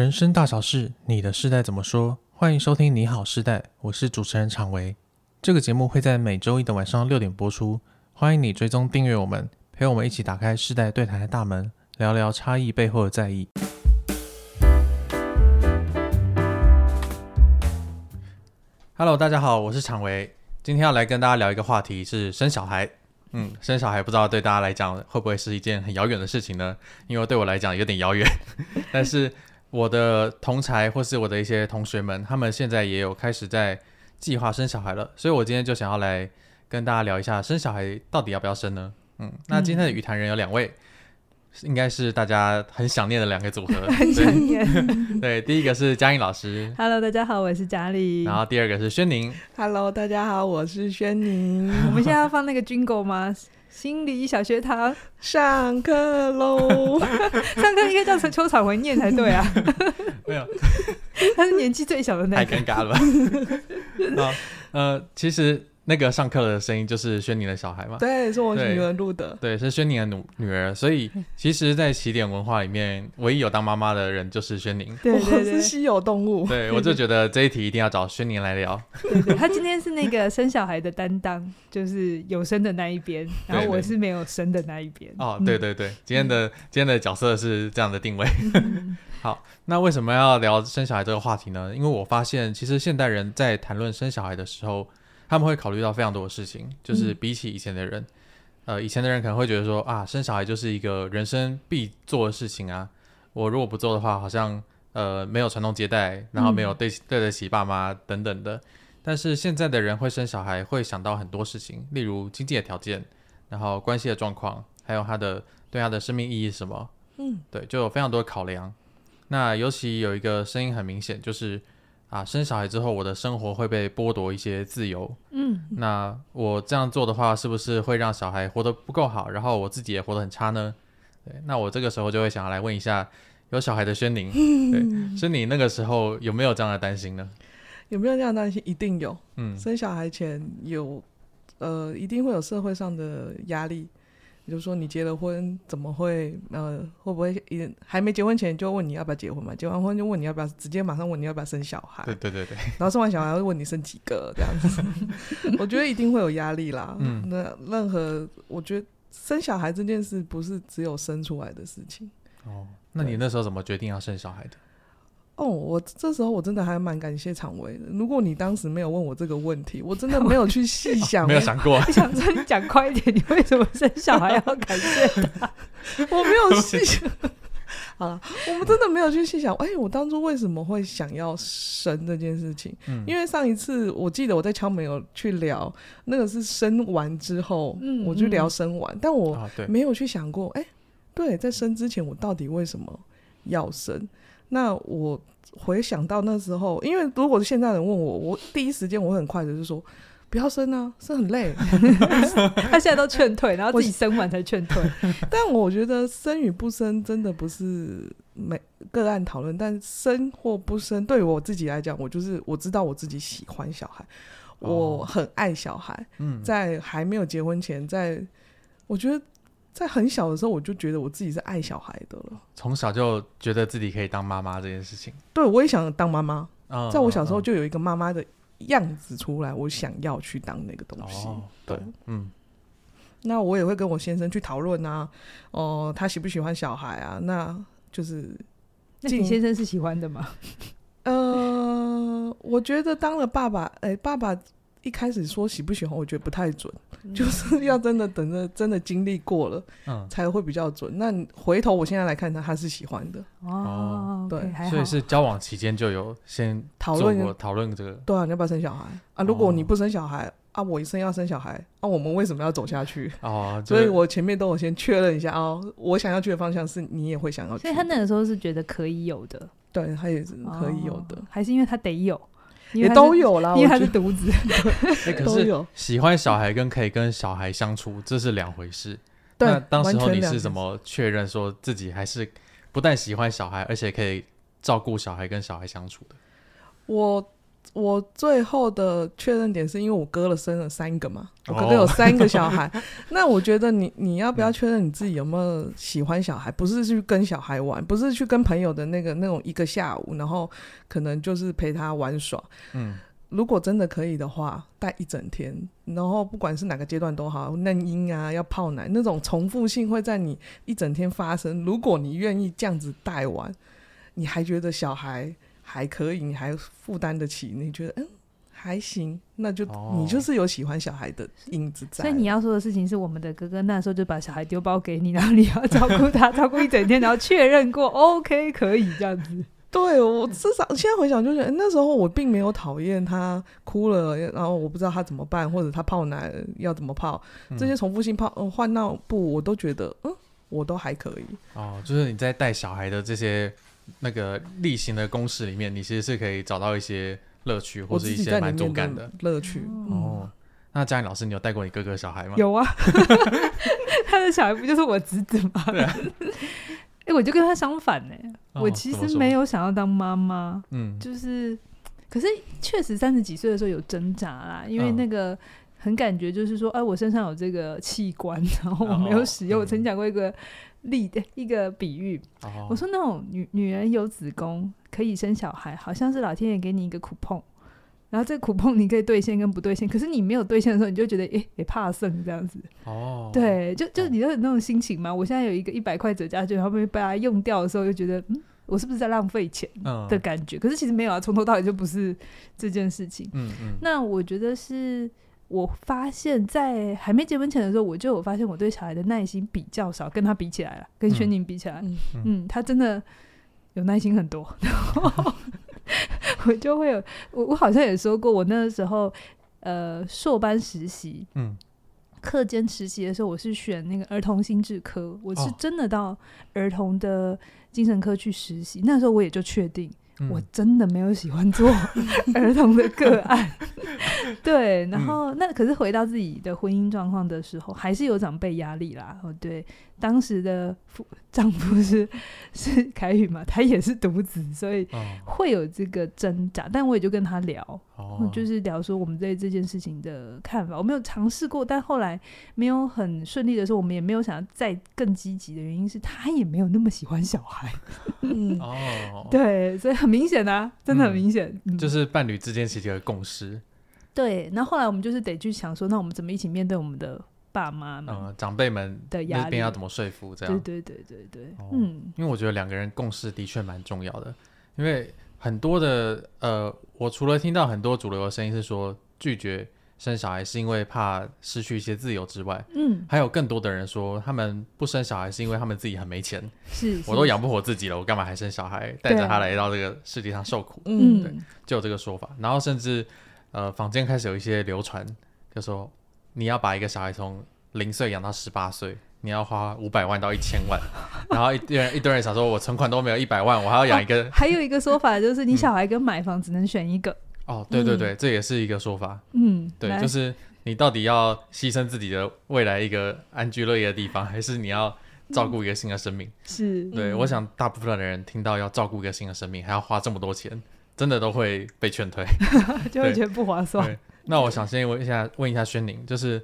人生大小事，你的世代怎么说？欢迎收听《你好世代》，我是主持人常维。这个节目会在每周一的晚上六点播出，欢迎你追踪订阅我们，陪我们一起打开世代对谈的大门，聊聊差异背后的在意。Hello，大家好，我是常维，今天要来跟大家聊一个话题，是生小孩。嗯，生小孩不知道对大家来讲会不会是一件很遥远的事情呢？因为对我来讲有点遥远，但是。我的同才或是我的一些同学们，他们现在也有开始在计划生小孩了，所以我今天就想要来跟大家聊一下生小孩到底要不要生呢？嗯，那今天的语坛人有两位，嗯、应该是大家很想念的两个组合，很想念。对，第一个是嘉颖老师，Hello，大家好，我是嘉丽。然后第二个是轩宁，Hello，大家好，我是轩宁。我们现在要放那个 Jingle 吗？心理小学堂上课喽！上课应该叫陈秋草文念才对啊。没有，他是年纪最小的那个。太尴尬了吧？好，呃，其实。那个上课的声音就是轩宁的小孩嘛？对，是我女儿录的。对，是轩宁的女女儿。所以其实，在起点文化里面，唯一有当妈妈的人就是轩宁。对，对，对，我是稀有动物。对，我就觉得这一题一定要找轩宁来聊。对对，他今天是那个生小孩的担当，就是有生的那一边，然后我是没有生的那一边。哦，对对对，今天的今天的角色是这样的定位。好，那为什么要聊生小孩这个话题呢？因为我发现，其实现代人在谈论生小孩的时候。他们会考虑到非常多的事情，就是比起以前的人，嗯、呃，以前的人可能会觉得说啊，生小孩就是一个人生必做的事情啊，我如果不做的话，好像呃没有传宗接代，然后没有对、嗯、对得起爸妈等等的。但是现在的人会生小孩，会想到很多事情，例如经济的条件，然后关系的状况，还有他的对他的生命意义是什么，嗯，对，就有非常多的考量。那尤其有一个声音很明显，就是。啊，生小孩之后，我的生活会被剥夺一些自由。嗯，那我这样做的话，是不是会让小孩活得不够好，然后我自己也活得很差呢？对，那我这个时候就会想要来问一下，有小孩的轩宁，对，轩宁那个时候有没有这样的担心呢？有没有这样担心？一定有。嗯，生小孩前有，呃，一定会有社会上的压力。比如说你结了婚，怎么会呃会不会也还没结婚前就问你要不要结婚嘛？结完婚就问你要不要，直接马上问你要不要生小孩？对对对对。然后生完小孩会问你生几个这样子，我觉得一定会有压力啦。嗯。那任何我觉得生小孩这件事不是只有生出来的事情。哦。那你那时候怎么决定要生小孩的？哦，我这时候我真的还蛮感谢常威的。如果你当时没有问我这个问题，我真的没有去细想，哦，没有想过。你想说你讲快一点，你为什么生小孩要感谢他？我没有细想。好了，我们真的没有去细想。哎，我当初为什么会想要生这件事情？嗯，因为上一次我记得我在敲门有去聊，那个是生完之后，嗯，我去聊生完，嗯，但我没有去想过，哎，对，在生之前我到底为什么要生？那我回想到那时候，因为如果现在人问我，我第一时间我会很快的就说不要生啊，生很累。他现在都劝退，然后自己生完才劝退。但我觉得生与不生真的不是每个案讨论，但生或不生对于我自己来讲，我就是我知道我自己喜欢小孩，我很爱小孩。嗯，在还没有结婚前，在我觉得。在很小的时候，我就觉得我自己是爱小孩的了。从小就觉得自己可以当妈妈这件事情，对，我也想当妈妈。嗯，在我小时候就有一个妈妈的样子出来，我想要去当那个东西。哦，对，嗯。那我也会跟我先生去讨论啊，哦、呃，他喜不喜欢小孩啊？那就是，那你先生是喜欢的吗？呃，我觉得当了爸爸，哎、欸，爸爸。一开始说喜不喜欢，我觉得不太准，嗯、就是要真的等着真的经历过了，嗯，才会比较准。那回头我现在来看他，他是喜欢的。哦，对，okay, 所以是交往期间就有先讨论讨论这个，对啊，你要不要生小孩？啊？如果你不生小孩、哦、啊，我一生要生小孩啊，我们为什么要走下去？哦？所以我前面都有先确认一下哦，我想要去的方向是你也会想要去，所以他那个时候是觉得可以有的，对他也是可以有的，哦、还是因为他得有。也都有啦，因为他是独子。欸、可是喜欢小孩跟可以跟小孩相处，这是两回事。那当时候你是怎么确认说自己还是不但喜欢小孩，而且可以照顾小孩跟小孩相处的？我我最后的确认点是因为我哥了生了三个嘛，我哥哥有三个小孩。哦、那我觉得你你要不要确认你自己有没有喜欢小孩？不是去跟小孩玩，不是去跟朋友的那个那种一个下午，然后可能就是陪他玩耍。嗯，如果真的可以的话，带一整天，然后不管是哪个阶段都好，嫩婴啊，要泡奶那种重复性会在你一整天发生。如果你愿意这样子带完，你还觉得小孩还可以，你还负担得起，你觉得嗯还行，那就、哦、你就是有喜欢小孩的影子在。所以你要说的事情是，我们的哥哥那时候就把小孩丢包给你，然后你要照顾他，照顾一整天，然后确认过 OK 可以这样子。对，我至少现在回想就是，那时候我并没有讨厌他哭了，然后我不知道他怎么办，或者他泡奶要怎么泡，嗯、这些重复性泡换尿布，我都觉得嗯，我都还可以。哦，就是你在带小孩的这些。那个例行的公式里面，你其实是可以找到一些乐趣，或是一些满足感的乐趣。哦，那嘉颖老师，你有带过你哥哥小孩吗？有啊，他的小孩不就是我侄子吗？哎、啊欸，我就跟他相反呢、欸。哦、我其实没有想要当妈妈，嗯，就是，可是确实三十几岁的时候有挣扎啦，因为那个很感觉就是说，哎、啊，我身上有这个器官，然后我没有使用。哦、我曾讲过一个。例的一个比喻，oh. 我说那种女女人有子宫可以生小孩，好像是老天爷给你一个苦碰，然后这个苦碰你可以兑现跟不兑现，可是你没有兑现的时候，你就觉得诶，也怕剩这样子哦，oh. 对，就就你有那种心情嘛。Oh. 我现在有一个一百块折价券，然后被被它用掉的时候，就觉得嗯，我是不是在浪费钱的感觉？Oh. 可是其实没有啊，从头到尾就不是这件事情。嗯嗯，那我觉得是。我发现，在还没结婚前的时候，我就有发现我对小孩的耐心比较少，跟他比起来了，跟轩宁比起来，嗯，嗯，他真的有耐心很多。然 后 我就会有，我我好像也说过，我那个时候呃硕班实习，嗯，课间实习的时候，我是选那个儿童心智科，我是真的到儿童的精神科去实习。哦、那时候我也就确定。我真的没有喜欢做 儿童的个案，对，然后那可是回到自己的婚姻状况的时候，还是有长辈压力啦。哦，对，当时的夫丈夫是 是凯宇嘛，他也是独子，所以会有这个挣扎。但我也就跟他聊，就是聊说我们对这件事情的看法。我没有尝试过，但后来没有很顺利的时候，我们也没有想要再更积极的原因是他也没有那么喜欢小孩。嗯，哦，对，所以很。明显啊，真的很明显，嗯嗯、就是伴侣之间其实有共识。对，那后，后来我们就是得去想说，那我们怎么一起面对我们的爸妈们、嗯、长辈们的压力，要怎么说服？这样，对对对对对，哦、嗯，因为我觉得两个人共识的确蛮重要的，因为很多的呃，我除了听到很多主流的声音是说拒绝。生小孩是因为怕失去一些自由之外，嗯，还有更多的人说他们不生小孩是因为他们自己很没钱，是，是我都养不活自己了，我干嘛还生小孩，带着他来到这个世界上受苦，嗯，对，就有这个说法。然后甚至呃，坊间开始有一些流传，就说你要把一个小孩从零岁养到十八岁，你要花五百万到一千万，然后一堆人一堆人想说，我存款都没有一百万，我还要养一个、哦。还有一个说法就是，你小孩跟买房只能选一个。哦，对对对，嗯、这也是一个说法。嗯，对，就是你到底要牺牲自己的未来一个安居乐业的地方，还是你要照顾一个新的生命？嗯、是，对，嗯、我想大部分的人听到要照顾一个新的生命，还要花这么多钱，真的都会被劝退，就会觉得不划算。那我想先问一下，问一下轩宁，就是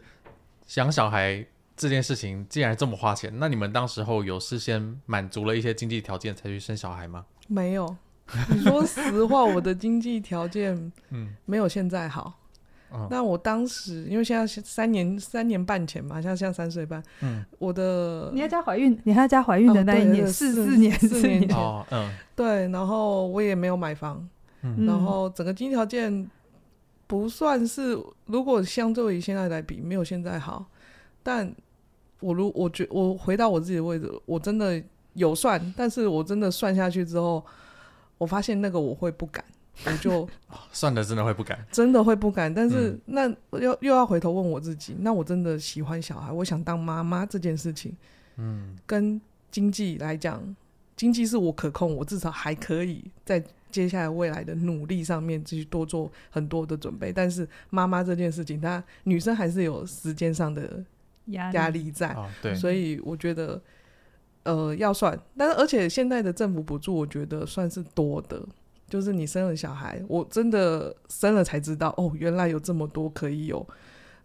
养小孩这件事情，既然这么花钱，那你们当时候有事先满足了一些经济条件才去生小孩吗？没有。你说实话，我的经济条件嗯没有现在好。那、嗯、我当时因为现在三年三年半前嘛，像像三岁半，嗯，我的你要加怀孕，你还要加怀孕的那一年四四年四年前，哦，嗯，对，然后我也没有买房，嗯、然后整个经济条件不算是，如果相对于现在来比，没有现在好。但我如我觉我回到我自己的位置，我真的有算，但是我真的算下去之后。我发现那个我会不敢，我就 算了，真的会不敢，真的会不敢。但是、嗯、那又又要回头问我自己，那我真的喜欢小孩，我想当妈妈这件事情，嗯，跟经济来讲，经济是我可控，我至少还可以在接下来未来的努力上面继续多做很多的准备。但是妈妈这件事情，她女生还是有时间上的压力在，哦、对，所以我觉得。呃，要算，但是而且现在的政府补助，我觉得算是多的，就是你生了小孩，我真的生了才知道，哦，原来有这么多可以有，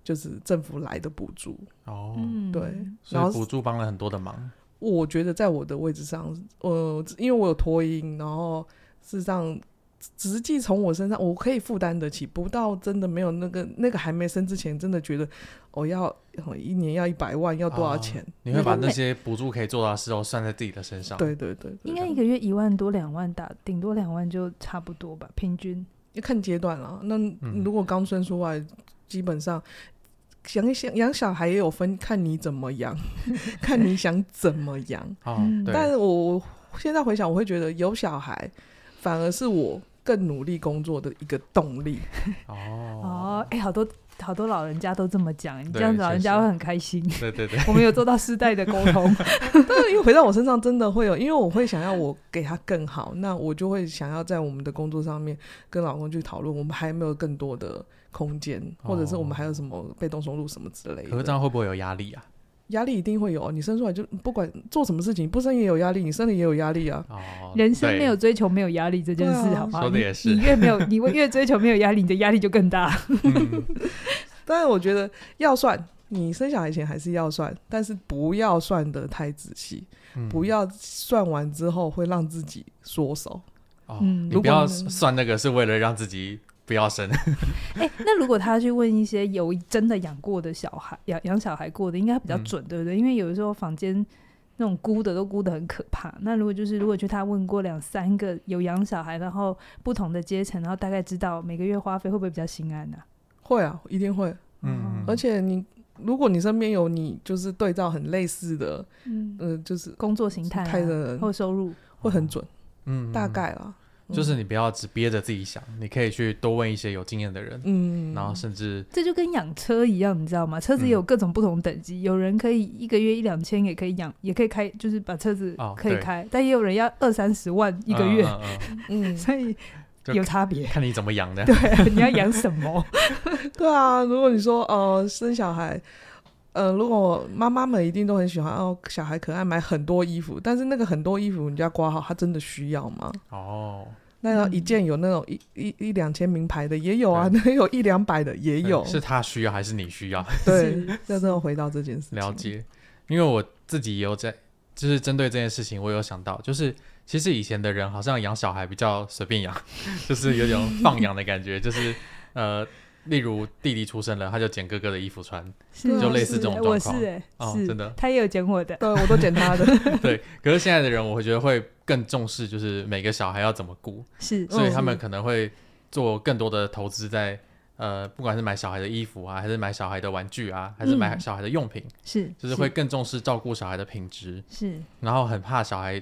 就是政府来的补助。哦，对，所以补助帮了很多的忙。我觉得在我的位置上，呃，因为我有托婴，然后事实上。实际从我身上，我可以负担得起，不到真的没有那个那个还没生之前，真的觉得我要一年要一百万，要多少钱？哦、你会把那些补助可以做到的时候算在自己的身上？对对对，应该一个月一万多两万打，顶多两万就差不多吧，平均。要看阶段了。那如果刚生出来，嗯、基本上想想养小孩也有分，看你怎么养，看你想怎么养。哦、但是我现在回想，我会觉得有小孩反而是我。更努力工作的一个动力 哦哦，哎、欸，好多好多老人家都这么讲，你这样子老人家会很开心。对对对，我们有做到世代的沟通，但是因为回到我身上，真的会有，因为我会想要我给他更好，那我就会想要在我们的工作上面跟老公去讨论，我们还有没有更多的空间，或者是我们还有什么被动收入什么之类的。可是这样会不会有压力啊？压力一定会有，你生出来就不管做什么事情，不生也有压力，你生了也有压力啊。哦，人生没有追求没有压力这件事，好不好？说的也是。你越没有，你越追求没有压力，你的压力就更大。嗯，但是我觉得要算，你生小孩前还是要算，但是不要算的太仔细，嗯，不要算完之后会让自己缩手。哦，嗯，你不要算那个是为了让自己。不要生。哎、欸，那如果他去问一些有真的养过的小孩，养养小孩过的，应该比较准，嗯、对不对？因为有的时候房间那种估的都估的很可怕。那如果就是如果去他问过两三个有养小孩，然后不同的阶层，然后大概知道每个月花费会不会比较心安呢、啊？会啊，一定会。嗯，而且你如果你身边有你就是对照很类似的，嗯、呃，就是工作形态、啊、的人或收入会很准。嗯，大概啊。就是你不要只憋着自己想，你可以去多问一些有经验的人，嗯，然后甚至这就跟养车一样，你知道吗？车子也有各种不同等级，嗯、有人可以一个月一两千也可以养，也可以开，就是把车子可以开，哦、但也有人要二三十万一个月，嗯，嗯嗯 所以有差别，看你怎么养的。对，你要养什么？对啊，如果你说呃生小孩，呃，如果妈妈们一定都很喜欢哦，小孩可爱，买很多衣服，但是那个很多衣服你就要挂号，他真的需要吗？哦。那要一件有那种一一一两千名牌的也有啊，能有一两百的也有。是他需要还是你需要？对，那最后回到这件事情。了解，因为我自己也有在，就是针对这件事情，我有想到，就是其实以前的人好像养小孩比较随便养，就是有点放养的感觉，就是呃。例如弟弟出生了，他就捡哥哥的衣服穿，就类似这种状况。我是哎，哦，真的，他也有捡我的，对，我都捡他的。对，可是现在的人，我会觉得会更重视，就是每个小孩要怎么顾，是，所以他们可能会做更多的投资在呃，不管是买小孩的衣服啊，还是买小孩的玩具啊，还是买小孩的用品，是，就是会更重视照顾小孩的品质，是，然后很怕小孩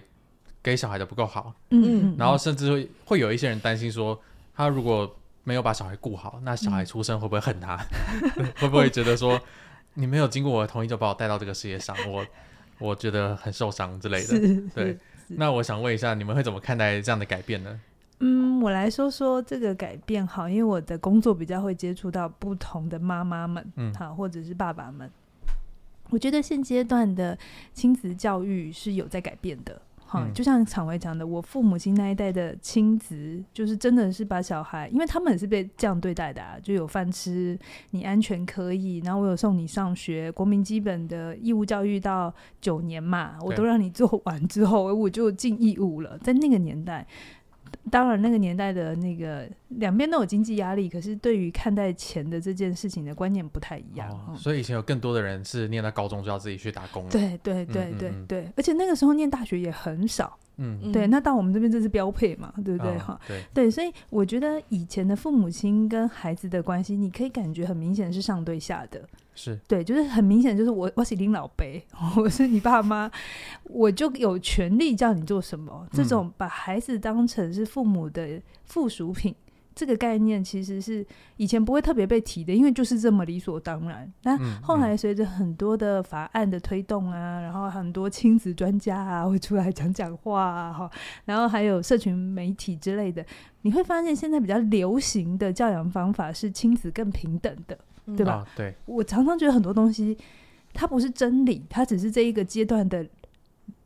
给小孩的不够好，嗯，然后甚至会会有一些人担心说，他如果没有把小孩顾好，那小孩出生会不会恨他？嗯、会不会觉得说你没有经过我的同意就把我带到这个世界上，我我觉得很受伤之类的。对，那我想问一下，你们会怎么看待这样的改变呢？嗯，我来说说这个改变好，因为我的工作比较会接触到不同的妈妈们，嗯，好，或者是爸爸们。我觉得现阶段的亲子教育是有在改变的。好，就像常伟讲的，我父母亲那一代的亲子，就是真的是把小孩，因为他们也是被这样对待的啊，就有饭吃，你安全可以，然后我有送你上学，国民基本的义务教育到九年嘛，我都让你做完之后，我就尽义务了，在那个年代。当然，那个年代的那个两边都有经济压力，可是对于看待钱的这件事情的观念不太一样。哦，所以以前有更多的人是念到高中就要自己去打工。对对对对对，而且那个时候念大学也很少。嗯，对，那到我们这边这是标配嘛，对不对？哈、哦，对对，所以我觉得以前的父母亲跟孩子的关系，你可以感觉很明显是上对下的，是对，就是很明显就是我我是林老伯，我是你爸妈，我就有权利叫你做什么，这种把孩子当成是父母的附属品。这个概念其实是以前不会特别被提的，因为就是这么理所当然。但后来随着很多的法案的推动啊，然后很多亲子专家啊会出来讲讲话啊，哈，然后还有社群媒体之类的，你会发现现在比较流行的教养方法是亲子更平等的，对吧？哦，对，我常常觉得很多东西它不是真理，它只是这一个阶段的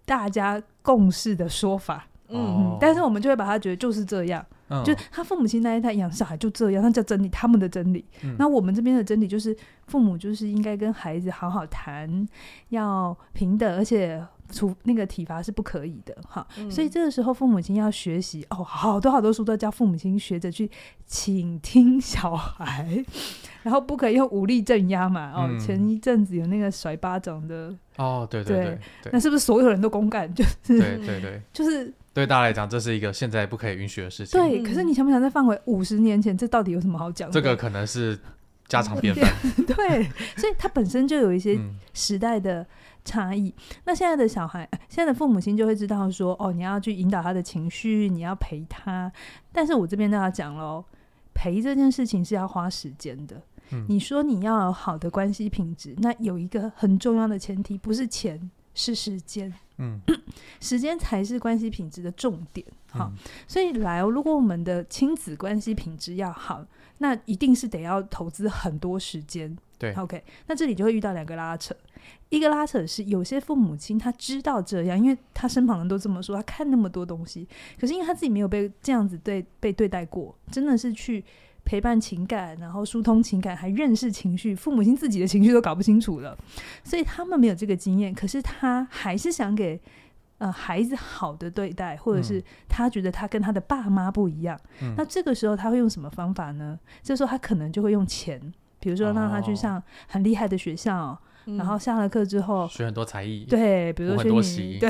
大家共识的说法。嗯，但是我们就会把它觉得就是这样。嗯、就他父母亲那一代养小孩就这样，那叫真理，他们的真理。那、嗯、我们这边的真理就是，父母就是应该跟孩子好好谈，要平等，而且。处那个体罚是不可以的，哈，嗯、所以这个时候父母亲要学习哦，好多好多书都教父母亲学着去倾听小孩，然后不可以用武力镇压嘛，哦，嗯、前一阵子有那个甩巴掌的，哦，对对对，对对那是不是所有人都公干？就是对对对，就是对大家来讲，这是一个现在不可以允许的事情。对，可是你想不想再放回五十年前？这到底有什么好讲的？这个可能是家常便饭。对，所以它本身就有一些时代的。差异。那现在的小孩，现在的父母亲就会知道说，哦，你要去引导他的情绪，你要陪他。但是我这边都要讲喽，陪这件事情是要花时间的。嗯，你说你要有好的关系品质，那有一个很重要的前提，不是钱，是时间。嗯，时间才是关系品质的重点。好，嗯，所以来哦，如果我们的亲子关系品质要好，那一定是得要投资很多时间。对，OK，那这里就会遇到两个拉扯。一个拉扯是有些父母亲他知道这样，因为他身旁人都这么说，他看那么多东西，可是因为他自己没有被这样子对被对待过，真的是去陪伴情感，然后疏通情感，还认识情绪，父母亲自己的情绪都搞不清楚了，所以他们没有这个经验。可是他还是想给呃孩子好的对待，或者是他觉得他跟他的爸妈不一样，嗯、那这个时候他会用什么方法呢？这时候他可能就会用钱，比如说让他去上很厉害的学校。哦然后下了课之后学很多才艺，对，比如说学你对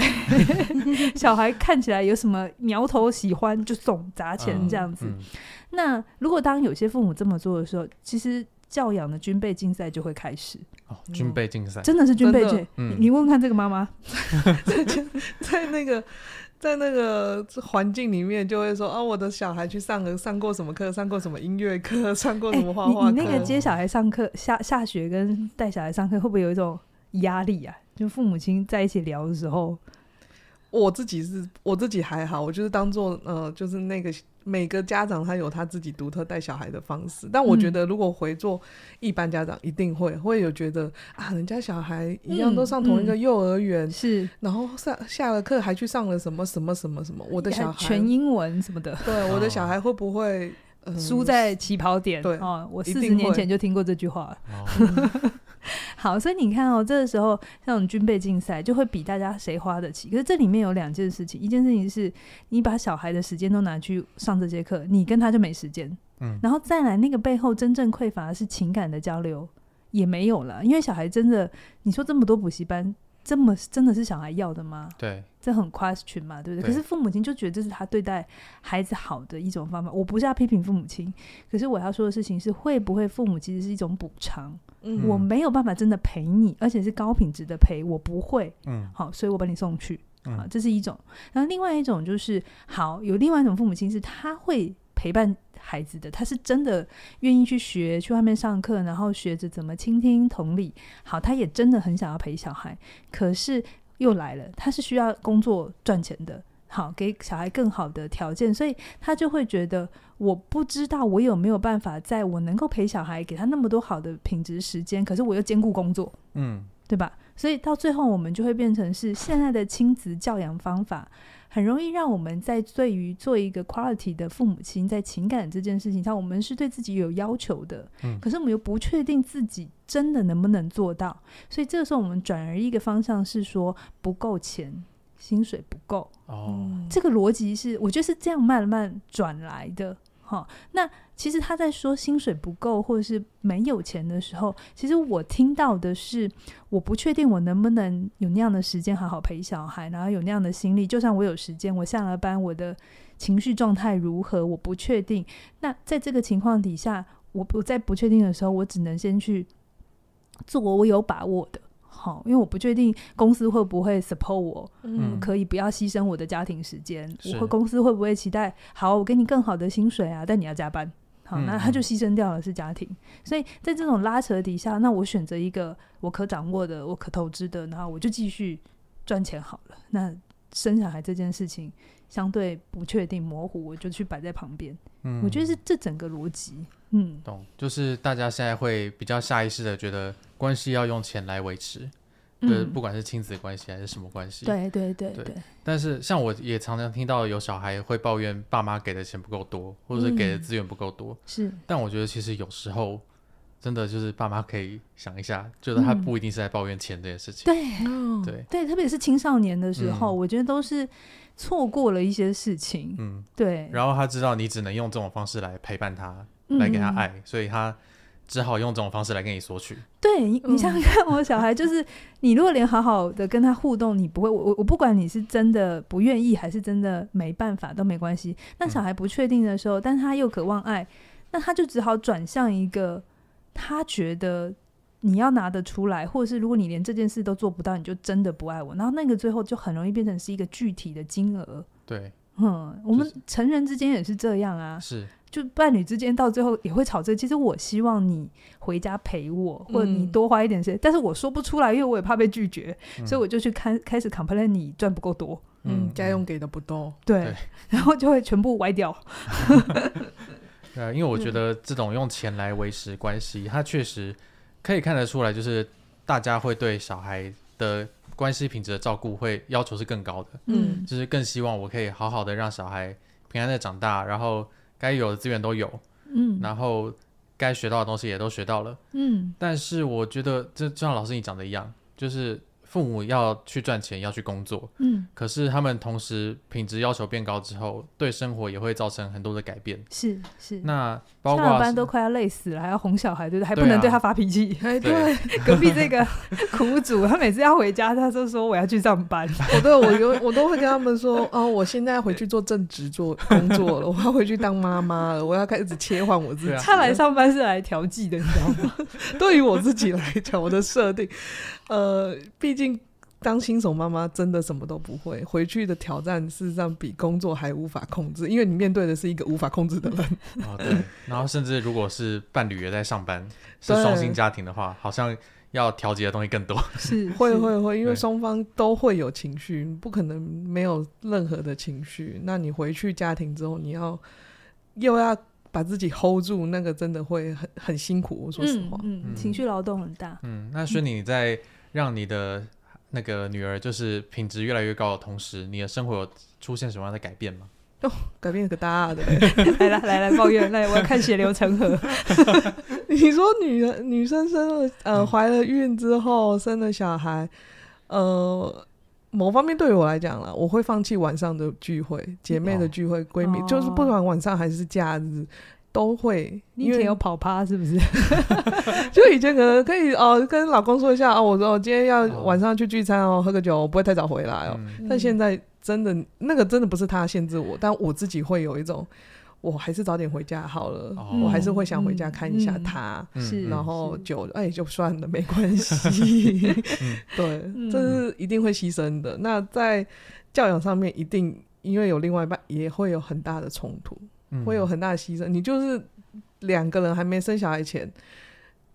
小孩看起来有什么苗头喜欢就送砸钱这样子。嗯嗯、那如果当有些父母这么做的时候，其实教养的军备竞赛就会开始。哦，军备竞赛真的是军备竞，你你问问看这个妈妈，在 在那个。在那个环境里面，就会说啊，我的小孩去上个上过什么课，上过什么音乐课，上过什么画画。你那个接小孩上课下下学跟带小孩上课，会不会有一种压力啊？就父母亲在一起聊的时候。我自己是我自己还好，我就是当做呃，就是那个每个家长他有他自己独特带小孩的方式，但我觉得如果回做一般家长，一定会会有觉得啊，人家小孩一样都上同一个幼儿园，是、然后上下了课还去上了什么什么什么什么，我的小孩全英文什么的，对，我的小孩会不会输、呃、在起跑点？对，哦，我四十年前就听过这句话。好，所以你看哦，这个时候像军备竞赛就会比大家谁花得起。可是这里面有两件事情，一件事情是你把小孩的时间都拿去上这节课，你跟他就没时间。嗯，然后再来那个背后真正匮乏的是情感的交流也没有了，因为小孩真的，你说这么多补习班，这么真的是小孩要的吗？对，这很 question 嘛，对不对？对，可是父母亲就觉得这是他对待孩子好的一种方法。我不是要批评父母亲，可是我要说的事情是，会不会父母其实是一种补偿？嗯，我没有办法真的陪你，而且是高品质的陪，我不会。嗯，好，所以我把你送去。啊，这是一种。然后另外一种就是，好，有另外一种父母亲是他会陪伴孩子的，他是真的愿意去学，去外面上课，然后学着怎么倾听、同理。好，他也真的很想要陪小孩，可是又来了，他是需要工作赚钱的。好，给小孩更好的条件，所以他就会觉得，我不知道我有没有办法，在我能够陪小孩，给他那么多好的品质时间，可是我又兼顾工作，嗯，对吧？所以到最后，我们就会变成是现在的亲子教养方法，很容易让我们在对于做一个 quality 的父母亲，在情感这件事情上，我们是对自己有要求的，嗯，可是我们又不确定自己真的能不能做到，所以这个时候我们转而一个方向是说不够钱。薪水不够哦，这个逻辑是我觉得是这样慢慢转来的哈。那其实他在说薪水不够或者是没有钱的时候，其实我听到的是我不确定我能不能有那样的时间好好陪小孩，然后有那样的心力。就算我有时间，我下了班，我的情绪状态如何，我不确定。那在这个情况底下，我我在不确定的时候，我只能先去做我有把握的。好，因为我不确定公司会不会 support 我，嗯，可以不要牺牲我的家庭时间。我会公司会不会期待？好，我给你更好的薪水啊，但你要加班。好，那他就牺牲掉了是家庭。嗯、所以在这种拉扯底下，那我选择一个我可掌握的、我可投资的，然后我就继续赚钱好了。那生小孩这件事情相对不确定、模糊，我就去摆在旁边。嗯，我觉得是这整个逻辑。嗯，懂，就是大家现在会比较下意识的觉得关系要用钱来维持，就是不管是亲子关系还是什么关系。对对对对。但是像我也常常听到有小孩会抱怨爸妈给的钱不够多，或者是给的资源不够多。是。但我觉得其实有时候。真的就是爸妈可以想一下，觉得他不一定是在抱怨钱这件事情。嗯、对对对，特别是青少年的时候，嗯、我觉得都是错过了一些事情。嗯，对。然后他知道你只能用这种方式来陪伴他，嗯、来给他爱，所以他只好用这种方式来跟你索取。对你，你想想看，我小孩就是你，如果连好好的跟他互动，你不会，我我不管你是真的不愿意还是真的没办法都没关系。那小孩不确定的时候，嗯、但他又渴望爱，那他就只好转向一个。他觉得你要拿得出来，或者是如果你连这件事都做不到，你就真的不爱我。然后那个最后就很容易变成是一个具体的金额。对，嗯，我们成人之间也是这样啊，是，就伴侣之间到最后也会吵这。其实我希望你回家陪我，或者你多花一点时间，嗯、但是我说不出来，因为我也怕被拒绝，嗯、所以我就去开开始 complain 你赚不够多，嗯，家用给的不多，对，对。然后就会全部歪掉。对，因为我觉得这种用钱来维持关系，它确实可以看得出来，就是大家会对小孩的关系品质的照顾会要求是更高的，嗯，就是更希望我可以好好的让小孩平安的长大，然后该有的资源都有，嗯，然后该学到的东西也都学到了，嗯，但是我觉得这就像老师你讲的一样，就是。父母要去赚钱，要去工作，嗯，可是他们同时品质要求变高之后，对生活也会造成很多的改变。是是，那包括上班都快要累死了，还要哄小孩，对不对？还不能对他发脾气。哎，对，隔壁这个苦主，他每次要回家，他就说我要去上班。我对我有我都会跟他们说，哦，我现在回去做正职做工作了，我要回去当妈妈了，我要开始切换我自己。他来上班是来调剂的，你知道吗？对于我自己来讲，我的设定，呃，毕竟。当新手妈妈真的什么都不会，回去的挑战事实上比工作还无法控制，因为你面对的是一个无法控制的人。哦，对。然后甚至如果是伴侣也在上班，是双薪家庭的话，好像要调节的东西更多。是 会会会，因为双方都会有情绪，不可能没有任何的情绪。那你回去家庭之后，你要又要把自己 hold 住，那个真的会很很辛苦。我说实话，嗯，嗯，情绪劳动很大。嗯，那轩宁你在让你的。那个女儿就是品质越来越高的同时，你的生活有出现什么样的改变吗？哦，改变可大的，来来来来抱怨，来我要看血流成河。你说女人女生生了呃怀了孕之后生了小孩，呃，某方面对于我来讲了，我会放弃晚上的聚会，姐妹的聚会，闺蜜，哦，就是不管晚上还是假日。都会，以前有跑趴是不是？就以前可能可以哦，跟老公说一下哦，我说我今天要晚上去聚餐哦，喝个酒，我不会太早回来哦。嗯、但现在真的那个真的不是他限制我，但我自己会有一种，我还是早点回家好了，嗯、我还是会想回家看一下他，嗯、然后酒哎就算了，没关 系。对，这是一定会牺牲的。那在教养上面，一定因为有另外一半，也会有很大的冲突。会有很大的牺牲，你就是两个人还没生小孩前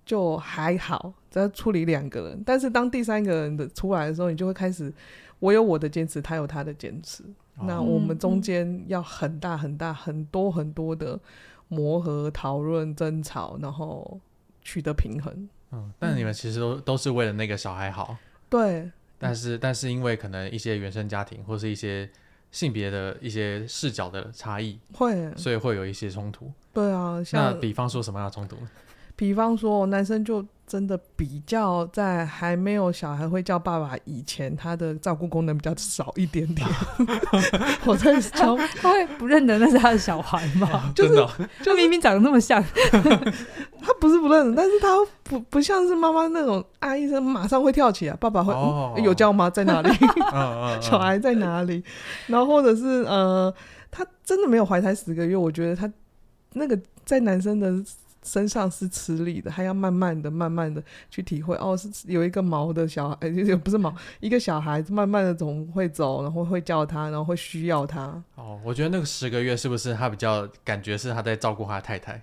就还好，只要处理两个人。但是当第三个人的出来的时候，你就会开始，我有我的坚持，他有他的坚持，哦、那我们中间要很大很大很多很多的磨合、讨论、争吵，然后取得平衡。嗯，但你们其实都都是为了那个小孩好。对。但是但是因为可能一些原生家庭或是一些。性别的一些视角的差异，会，所以会有一些冲突。对啊，像那比方说什么样的冲突？比方说，男生就真的比较在还没有小孩会叫爸爸以前，他的照顾功能比较少一点点。我在想，他会不认得那是他的小孩吗？就是，就明明长得那么像。他不是不认得，但是他不不像是妈妈那种啊一声马上会跳起来，爸爸会、哦嗯、有叫吗？在哪里？小孩在哪里？然后或者是呃，他真的没有怀胎十个月，我觉得他那个在男生的。身上是吃力的，还要慢慢的、慢慢的去体会。哦，是有一个毛的小孩，也不是毛，一个小孩子慢慢的总会走，然后会叫他，然后会需要他。哦，我觉得那个十个月是不是他比较感觉是他在照顾他太太？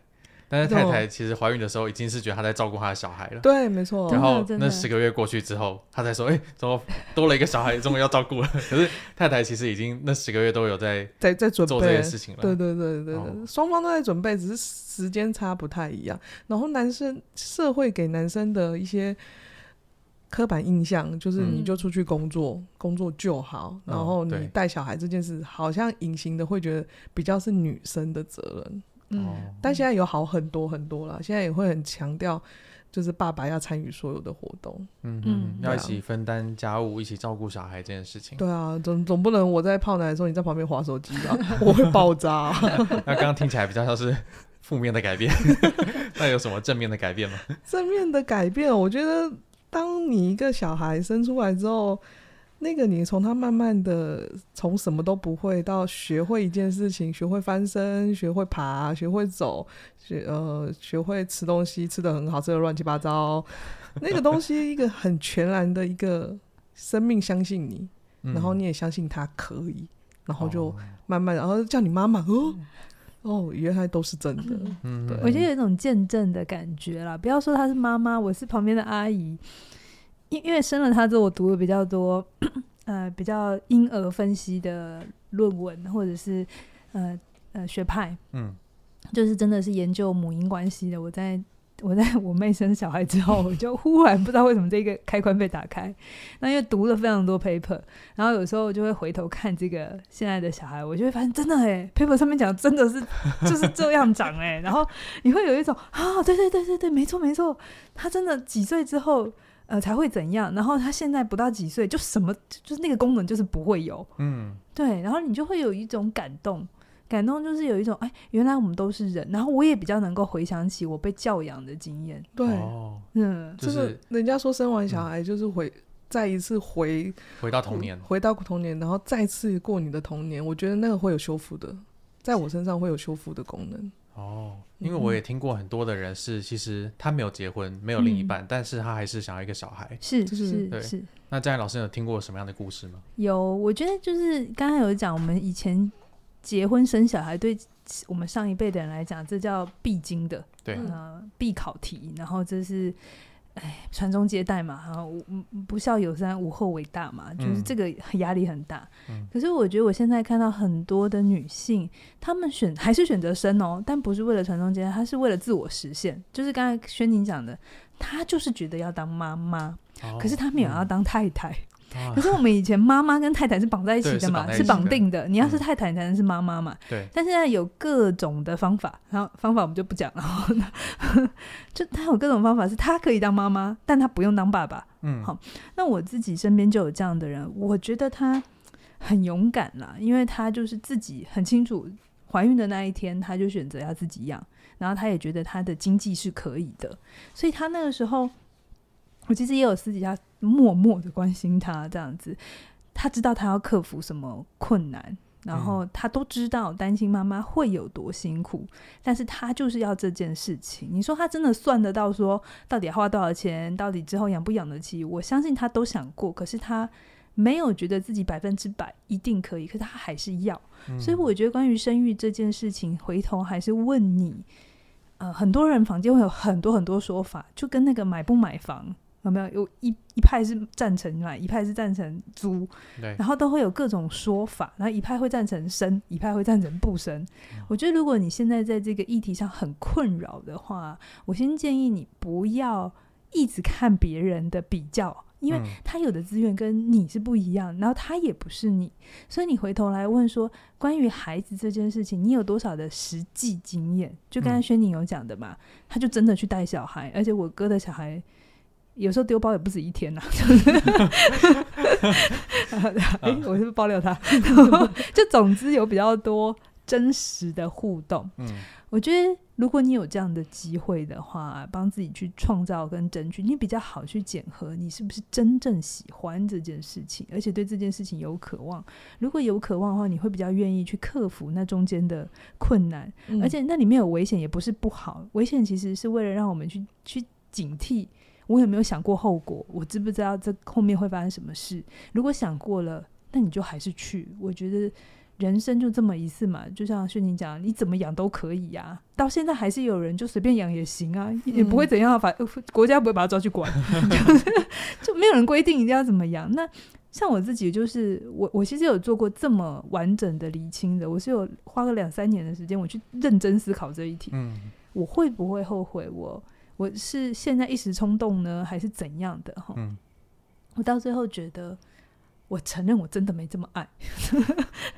但是太太其实怀孕的时候已经是觉得她在照顾她的小孩了。对，没错。然后那十个月过去之后，她才说：“哎、欸，怎么多了一个小孩，终于要照顾了。”可是太太其实已经那十个月都有在在在准备做这件事情了。对对对对对，双、哦、方都在准备，只是时间差不太一样。然后男生社会给男生的一些刻板印象，就是你就出去工作，嗯、工作就好，然后你带小孩这件事，好像隐形的会觉得比较是女生的责任。嗯，但现在有好很多很多了，现在也会很强调。就是爸爸要参与所有的活动，嗯嗯，要一起分担家务，一起照顾小孩这件事情。对啊，总总不能我在泡奶的时候你在旁边划手机吧？我会爆炸啊。那刚刚听起来比较像是负面的改变，那有什么正面的改变吗？正面的改变，我觉得当你一个小孩生出来之后。那个，你从他慢慢的从什么都不会到学会一件事情，学会翻身，学会爬，学会走，学呃学会吃东西，吃得很好，吃得乱七八糟。那个东西一个很全然的一个生命相信你，嗯、然后你也相信他可以，然后就慢慢，然后叫你妈妈哦哦，原来都是真的。嗯，对，我觉得有一种见证的感觉啦。不要说她是妈妈，我是旁边的阿姨。因因为生了他之后，我读了比较多，呃，比较婴儿分析的论文，或者是呃呃学派，嗯，就是真的是研究母婴关系的。我在我在我妹生小孩之后，我就忽然不知道为什么这个开关被打开。那因为读了非常多 paper，然后有时候我就会回头看这个现在的小孩，我就会发现真的哎，paper 上面讲真的是就是这样长哎，然后你会有一种啊，对对对对对，没错没错，他真的几岁之后。呃，才会怎样？然后他现在不到几岁，就什么就是那个功能就是不会有，嗯，对。然后你就会有一种感动，感动就是有一种哎，原来我们都是人。然后我也比较能够回想起我被教养的经验，对，哦、嗯，就是人家说生完小孩就是回、嗯、再一次回回到童年，回到童年，然后再次过你的童年。我觉得那个会有修复的，在我身上会有修复的功能。哦，因为我也听过很多的人是，其实他没有结婚，没有另一半，嗯、但是他还是想要一个小孩。是是对是。那佳颖老师有听过什么样的故事吗？有，我觉得就是刚刚有讲，我们以前结婚生小孩，对我们上一辈的人来讲，这叫必经的，对，呃，必考题，然后这是。哎，传宗接代嘛，哈，不孝有三，无后为大嘛，就是这个压力很大。嗯、可是我觉得我现在看到很多的女性，她们选还是选择生哦，但不是为了传宗接代，她是为了自我实现。就是刚才轩宁讲的，她就是觉得要当妈妈，哦、可是她没有要当太太。嗯可是我们以前妈妈跟太太是绑在一起的嘛，是绑定的。你要是太太，你才能是妈妈嘛。对。但现在有各种的方法，然后方法我们就不讲了。就他有各种方法，是他可以当妈妈，但他不用当爸爸。嗯。好，那我自己身边就有这样的人，我觉得他很勇敢啦，因为他就是自己很清楚，怀孕的那一天他就选择要自己养，然后他也觉得他的经济是可以的，所以他那个时候。我其实也有私底下默默的关心他，这样子，他知道他要克服什么困难，然后他都知道单亲妈妈会有多辛苦，但是他就是要这件事情。你说他真的算得到说到底要花多少钱，到底之后养不养得起？我相信他都想过，可是他没有觉得自己百分之百一定可以，可是他还是要。所以我觉得关于生育这件事情，回头还是问你，呃，很多人房间会有很多很多说法，就跟那个买不买房。有没有有一一派是赞成买，一派是赞成租，对然后都会有各种说法，然后一派会赞成生，一派会赞成不生。嗯、我觉得如果你现在在这个议题上很困扰的话，我先建议你不要一直看别人的比较，因为他有的资源跟你是不一样，然后他也不是你，所以你回头来问说，关于孩子这件事情，你有多少的实际经验？就刚才轩宁有讲的嘛，嗯、他就真的去带小孩，而且我哥的小孩。有时候丢包也不止一天呐、啊，哎、欸，我是不是爆料他？就总之有比较多真实的互动。嗯，我觉得如果你有这样的机会的话，帮自己去创造跟争取，你比较好去检核你是不是真正喜欢这件事情，而且对这件事情有渴望。如果有渴望的话，你会比较愿意去克服那中间的困难，嗯、而且那里面有危险也不是不好，危险其实是为了让我们去去警惕。我有没有想过后果？我知不知道这后面会发生什么事？如果想过了，那你就还是去。我觉得人生就这么一次嘛，就像轩宁讲，你怎么养都可以呀、啊。到现在还是有人就随便养也行啊，也不会怎样，反国家不会把他抓去管，就没有人规定一定要怎么养。那像我自己，就是我我其实有做过这么完整的厘清的，我是有花个两三年的时间，我去认真思考这一题。嗯，我会不会后悔我？我是现在一时冲动呢，还是怎样的哈？嗯，我到最后觉得，我承认我真的没这么爱，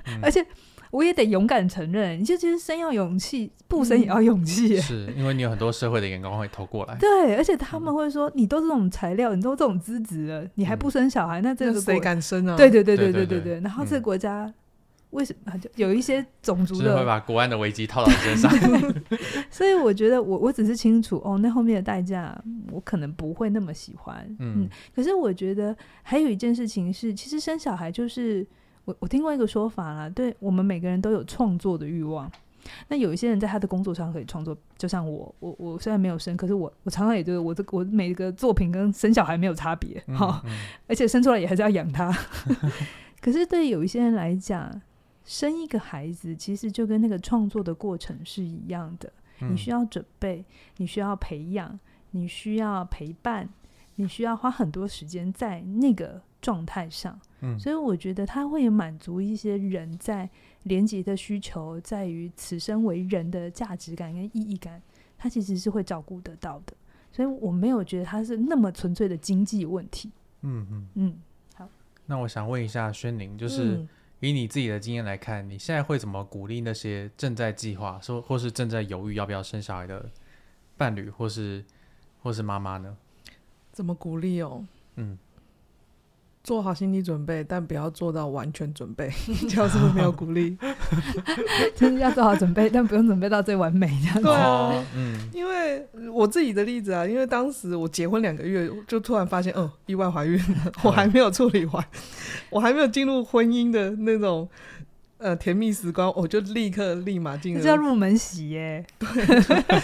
嗯、而且我也得勇敢承认。你就其实生要勇气，不生也要勇气、嗯，是因为你有很多社会的眼光会投过来。对，而且他们会说，你都这种材料，你都这种资质了，你还不生小孩，嗯、那这个谁敢生啊？对对对对对对对。然后这个国家。嗯为什么就有一些种族的会把国安的危机套到你身上？所以我觉得我我只是清楚哦，那后面的代价我可能不会那么喜欢。嗯，嗯，可是我觉得还有一件事情是，其实生小孩就是我我听过一个说法啦，对我们每个人都有创作的欲望。那有一些人在他的工作上可以创作，就像我，我我虽然没有生，可是我我常常也觉得我这我每个作品跟生小孩没有差别哈，嗯嗯、而且生出来也还是要养他。可是对有一些人来讲，生一个孩子，其实就跟那个创作的过程是一样的。嗯、你需要准备，你需要培养，你需要陪伴，你需要花很多时间在那个状态上。嗯、所以我觉得他会满足一些人在连接的需求，在于此生为人的价值感跟意义感，他其实是会照顾得到的。所以我没有觉得他是那么纯粹的经济问题。嗯嗯嗯，好。那我想问一下宣宁，就是。嗯以你自己的经验来看，你现在会怎么鼓励那些正在计划说或是正在犹豫要不要生小孩的伴侣，或是或是妈妈呢？怎么鼓励哦？嗯。做好心理准备，但不要做到完全准备，这样是不是没有鼓励？就是要做好准备，但不用准备到最完美这样子。对啊，嗯，因为我自己的例子啊，因为当时我结婚两个月，就突然发现，嗯，意外怀孕了，我还没有处理完，我还没有进入婚姻的那种。呃，甜蜜时光，我就立刻立马进入，这叫入门喜耶。对，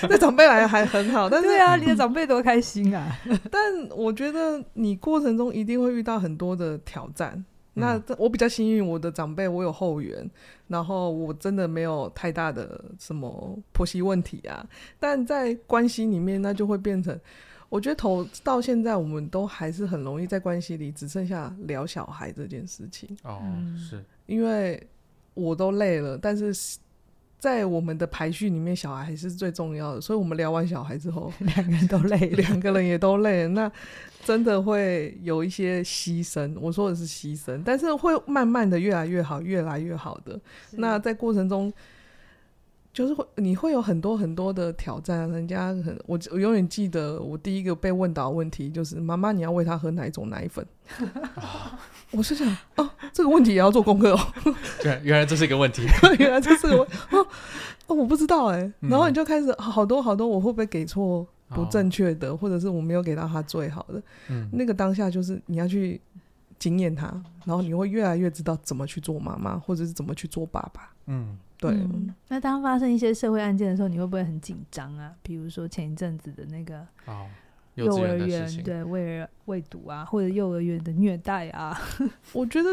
那长辈来还很好，但是对啊，你的长辈多开心啊！但我觉得你过程中一定会遇到很多的挑战。嗯、那我比较幸运，我的长辈我有后援，然后我真的没有太大的什么婆媳问题啊。但在关系里面，那就会变成，我觉得头到现在，我们都还是很容易在关系里只剩下聊小孩这件事情。哦，是因为。我都累了，但是在我们的排序里面，小孩还是最重要的。所以，我们聊完小孩之后，两个人都累，两个人也都累了。那真的会有一些牺牲，我说的是牺牲，但是会慢慢的越来越好，越来越好的。那在过程中，就是会你会有很多很多的挑战。人家很，我我永远记得我第一个被问到的问题就是：妈妈，你要喂他喝哪一种奶粉？我是想，哦，这个问题也要做功课哦。对，原来这是一个问题。原来这是个问哦，哦，我不知道哎。然后你就开始好多好多，我会不会给错不正确的，哦、或者是我没有给到他最好的？嗯，那个当下就是你要去经验他，然后你会越来越知道怎么去做妈妈，或者是怎么去做爸爸。嗯，对嗯。那当发生一些社会案件的时候，你会不会很紧张啊？比如说前一阵子的那个哦。幼儿园对喂喂毒啊，或者幼儿园的虐待啊，我觉得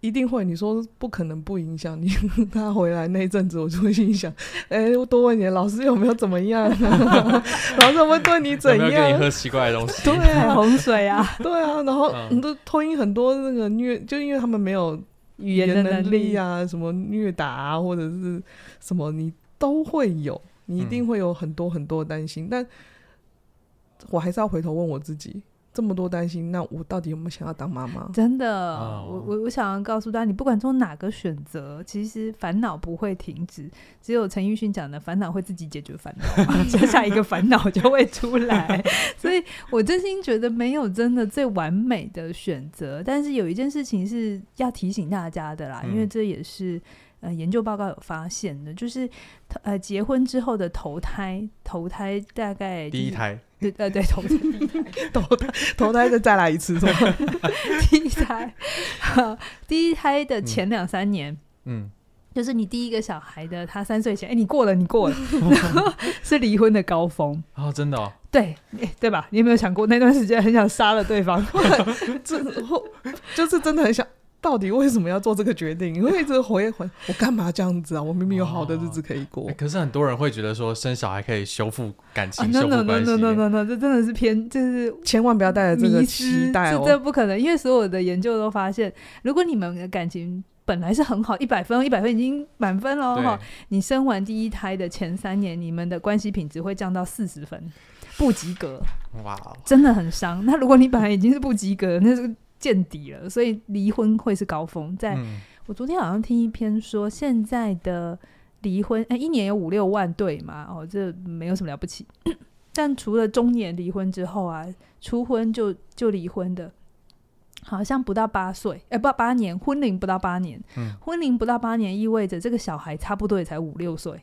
一定会。你说不可能不影响你。他回来那一阵子，我就会心想：哎、欸，我多问你，老师有没有怎么样？老师会对你怎样？有没有给你喝奇怪的东西？对，洪水啊，对啊。然后你都托婴很多那个虐，就因为他们没有语言能力啊，什么虐打啊，或者是什么，你都会有，你一定会有很多很多担心，嗯、但。我还是要回头问我自己，这么多担心，那我到底有没有想要当妈妈？真的，我我我想要告诉大家，你不管做哪个选择，其实烦恼不会停止。只有陈奕迅讲的，烦恼会自己解决烦恼，接下一个烦恼就会出来。所以我真心觉得没有真的最完美的选择，但是有一件事情是要提醒大家的啦，因为这也是。呃，研究报告有发现的，就是呃，结婚之后的头胎，头胎大概、就是、第一胎，对呃对，投 胎，投胎，投胎再再来一次，第一胎，第一胎的前两三年，嗯，就是你第一个小孩的他三岁前，哎、欸，你过了，你过了，然后是离婚的高峰哦，真的哦，对，对吧？你有没有想过那段时间很想杀了对方？这就是真的很想。到底为什么要做这个决定？因为一直回回，我干嘛这样子啊？我明明有好的日子可以过。哦欸、可是很多人会觉得说，生小孩可以修复感情、修复关系。no no no no no no，这真的是偏，就是千万不要带着这个期待哦，这不可能。因为所有的研究都发现，如果你们的感情本来是很好，一百分，一百分已经满分了哈。你生完第一胎的前三年，你们的关系品质会降到四十分。不及格，哇，真的很伤。那如果你本来已经是不及格，那是见底了，所以离婚会是高峰。在、嗯、我昨天好像听一篇说，现在的离婚，哎、欸，一年有五六万对嘛？哦，这没有什么了不起。但除了中年离婚之后啊，初婚就就离婚的。好像不到八岁，哎、欸，不到八年，婚龄不到八年，嗯，婚龄不到八年意味着这个小孩差不多也才五六岁，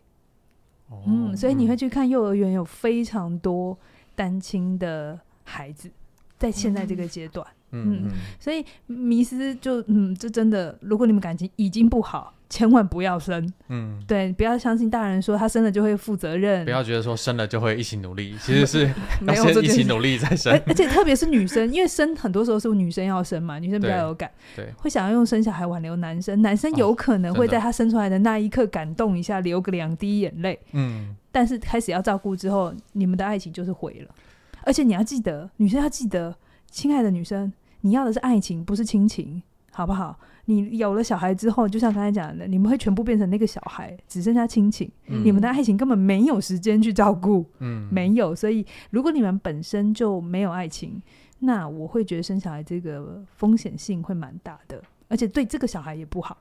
哦，嗯，所以你会去看幼儿园，有非常多单亲的孩子，在现在这个阶段，嗯，嗯，所以迷失就，嗯，这真的，如果你们感情已经不好。千万不要生，嗯，对，不要相信大人说他生了就会负责任，不要觉得说生了就会一起努力，其实是 没有一起努力再生，而且特别是女生，因为生很多时候是女生要生嘛，女生比较有感，对，对会想要用生小孩挽留男生，男生有可能会在他生出来的那一刻感动一下，哦、流个两滴眼泪，嗯，但是开始要照顾之后，你们的爱情就是毁了，而且你要记得，女生要记得，亲爱的女生，你要的是爱情，不是亲情，好不好？你有了小孩之后，就像刚才讲的，你们会全部变成那个小孩，只剩下亲情，嗯、你们的爱情根本没有时间去照顾，嗯，没有。所以，如果你们本身就没有爱情，那我会觉得生小孩这个风险性会蛮大的，而且对这个小孩也不好。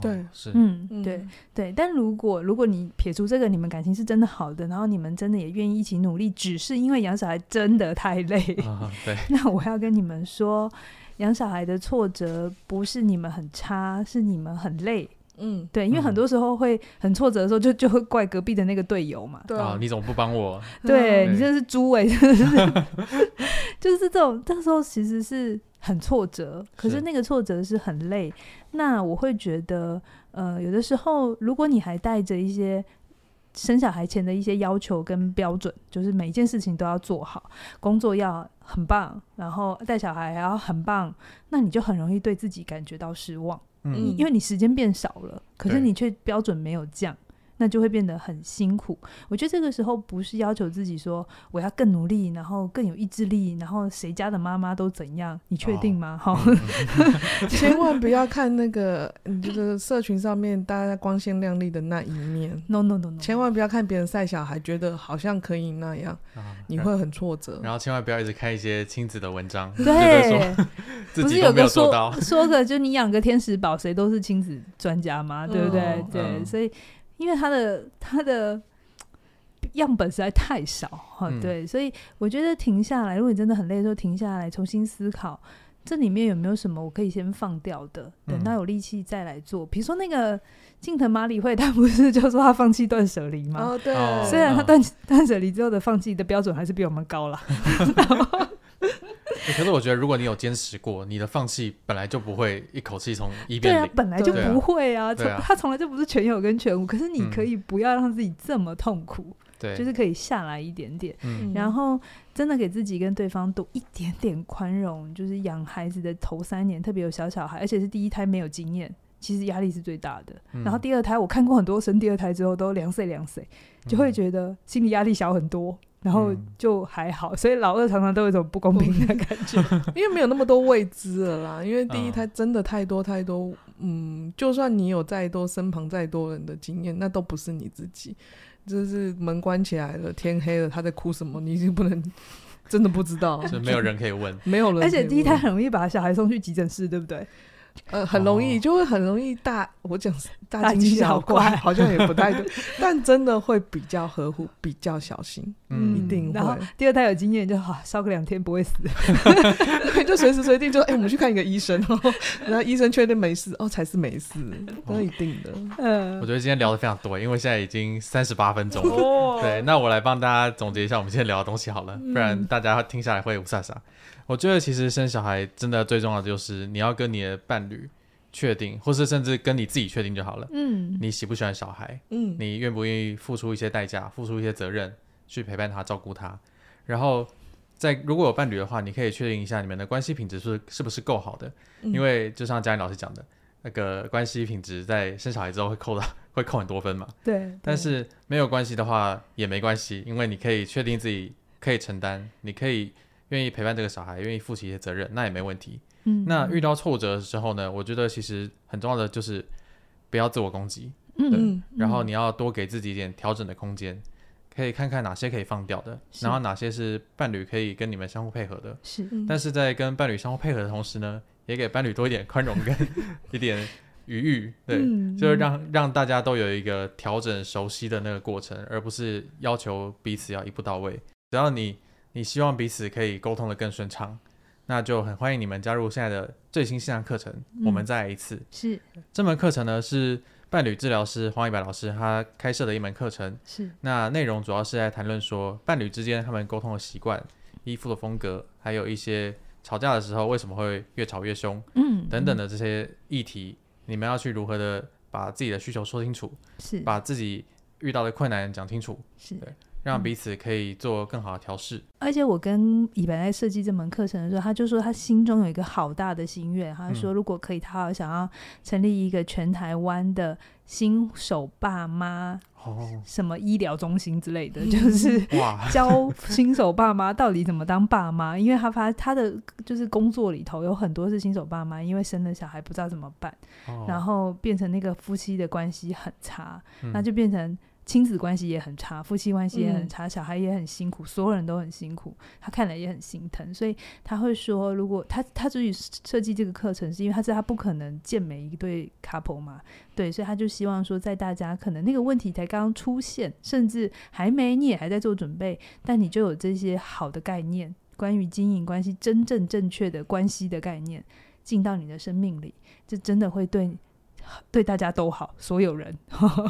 对，是，嗯，对对。但如果如果你撇除这个，你们感情是真的好的，然后你们真的也愿意一起努力，只是因为养小孩真的太累，啊、对。那我要跟你们说。养小孩的挫折不是你们很差，是你们很累。嗯，对，因为很多时候会很挫折的时候，就就会怪隔壁的那个队友嘛。对啊，你怎么不帮我？对，对你真的是猪哎、欸，就是 就是这种，这时候其实是很挫折，可是那个挫折是很累。那我会觉得，呃，有的时候如果你还带着一些。生小孩前的一些要求跟标准，就是每一件事情都要做好，工作要很棒，然后带小孩还要很棒，那你就很容易对自己感觉到失望，嗯，因为你时间变少了，可是你却标准没有降。那就会变得很辛苦。我觉得这个时候不是要求自己说我要更努力，然后更有意志力，然后谁家的妈妈都怎样？你确定吗？哈、哦，千万不要看那个就是社群上面大家光鲜亮丽的那一面。No no no no，千万不要看别人晒小孩，觉得好像可以那样，你会很挫折。然后千万不要一直看一些亲子的文章，对，不是有个说说的，就你养个天使宝，谁都是亲子专家吗？对不对？哦、对，嗯、所以。因为他的他的样本实在太少哈，嗯、对，所以我觉得停下来，如果你真的很累的时候，停下来重新思考，这里面有没有什么我可以先放掉的，等到有力气再来做。比如说那个近藤麻里惠，他不是就说他放弃断舍离吗？哦，对，虽然他断断舍离之后的放弃的标准还是比我们高了。可是我觉得，如果你有坚持过，你的放弃本来就不会一口气从一变零。对啊，本来就不会啊，从他从来就不是全有跟全无。可是你可以不要让自己这么痛苦，对，就是可以下来一点点，然后真的给自己跟对方多一点点宽容。就是养孩子的头三年，特别有小小孩，而且是第一胎没有经验，其实压力是最大的。然后第二胎，我看过很多生第二胎之后都两岁两岁，就会觉得心理压力小很多。然后就还好，所以老二常常都有一种不公平的感觉，因为没有那么多未知了啦。因为第一胎真的太多太多，嗯，就算你有再多身旁再多人的经验，那都不是你自己。就是门关起来了，天黑了，他在哭什么，你已经不能真的不知道，就没有人可以问，没有人。而且第一胎很容易把小孩送去急诊室，对不对？呃，很容易，就会很容易大，我讲大惊小怪，好像也不太对，但真的会比较呵护，比较小心，嗯，一定会。然后第二胎有经验就好，烧个两天不会死，就随时随地就哎，我们去看一个医生哦，然后医生确定没事哦，才是没事，那一定的。嗯，我觉得今天聊的非常多，因为现在已经三十八分钟了，对，那我来帮大家总结一下我们今天聊的东西好了，不然大家听下来会雾煞煞。我觉得其实生小孩真的最重要的就是你要跟你的伴侣确定，或是甚至跟你自己确定就好了。嗯，你喜不喜欢小孩？嗯，你愿不愿意付出一些代价，付出一些责任去陪伴他、照顾他？然后在如果有伴侣的话，你可以确定一下你们的关系品质是是不是够好的？嗯，因为就像嘉玲老师讲的，那个关系品质在生小孩之后会扣到会扣很多分嘛。对。对。但是没有关系的话也没关系，因为你可以确定自己可以承担，你可以。愿意陪伴这个小孩，愿意负起一些责任，那也没问题。嗯，那遇到挫折的时候呢，我觉得其实很重要的就是不要自我攻击，嗯，对，然后你要多给自己一点调整的空间。可以看看哪些可以放掉的，然后哪些是伴侣可以跟你们相互配合的。是，但是在跟伴侣相互配合的同时呢，也给伴侣多一点宽容跟 一点余裕，对，嗯、就是让让大家都有一个调整熟悉的那个过程，而不是要求彼此要一步到位。只要你你希望彼此可以沟通的更顺畅，那就很欢迎你们加入现在的最新线上课程。嗯、我们再来一次，是这门课程呢是。伴侣治疗师黄以白老师他开设的一门课程，是那内容主要是在谈论说伴侣之间他们沟通的习惯、依附的风格，还有一些吵架的时候为什么会越吵越凶，嗯，等等的这些议题，你们要去如何的把自己的需求说清楚，是把自己遇到的困难讲清楚，是对。让彼此可以做更好的调试。而且我跟以白在设计这门课程的时候，他就说他心中有一个好大的心愿，他说如果可以，他好想要成立一个全台湾的新手爸妈什么医疗中心之类的，就是 教新手爸妈到底怎么当爸妈。因为他发他的就是工作里头有很多是新手爸妈，因为生了小孩不知道怎么办，然后变成那个夫妻的关系很差，那就变成。亲子关系也很差，夫妻关系也很差，嗯、小孩也很辛苦，所有人都很辛苦，他看了也很心疼，所以他会说，如果他他自己设计这个课程，是因为他知道他不可能见每一对 couple 嘛，对，所以他就希望说，在大家可能那个问题才刚刚出现，甚至还没，你也还在做准备，但你就有这些好的概念，关于经营关系真正正确的关系的概念进到你的生命里，这真的会对。对大家都好，所有人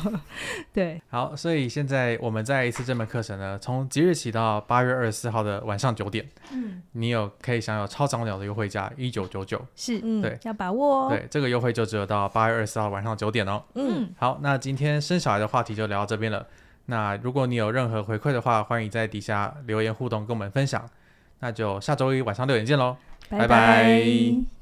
对。好，所以现在我们再一次这门课程呢，从即日起到八月二十四号的晚上九点，嗯，你有可以享有超长鸟的优惠价一九九九，是，嗯，对，要把握哦。对，这个优惠就只有到八月二十四号晚上九点哦。嗯，好，那今天生小孩的话题就聊到这边了。那如果你有任何回馈的话，欢迎在底下留言互动跟我们分享。那就下周一晚上六点见喽，拜拜。拜拜。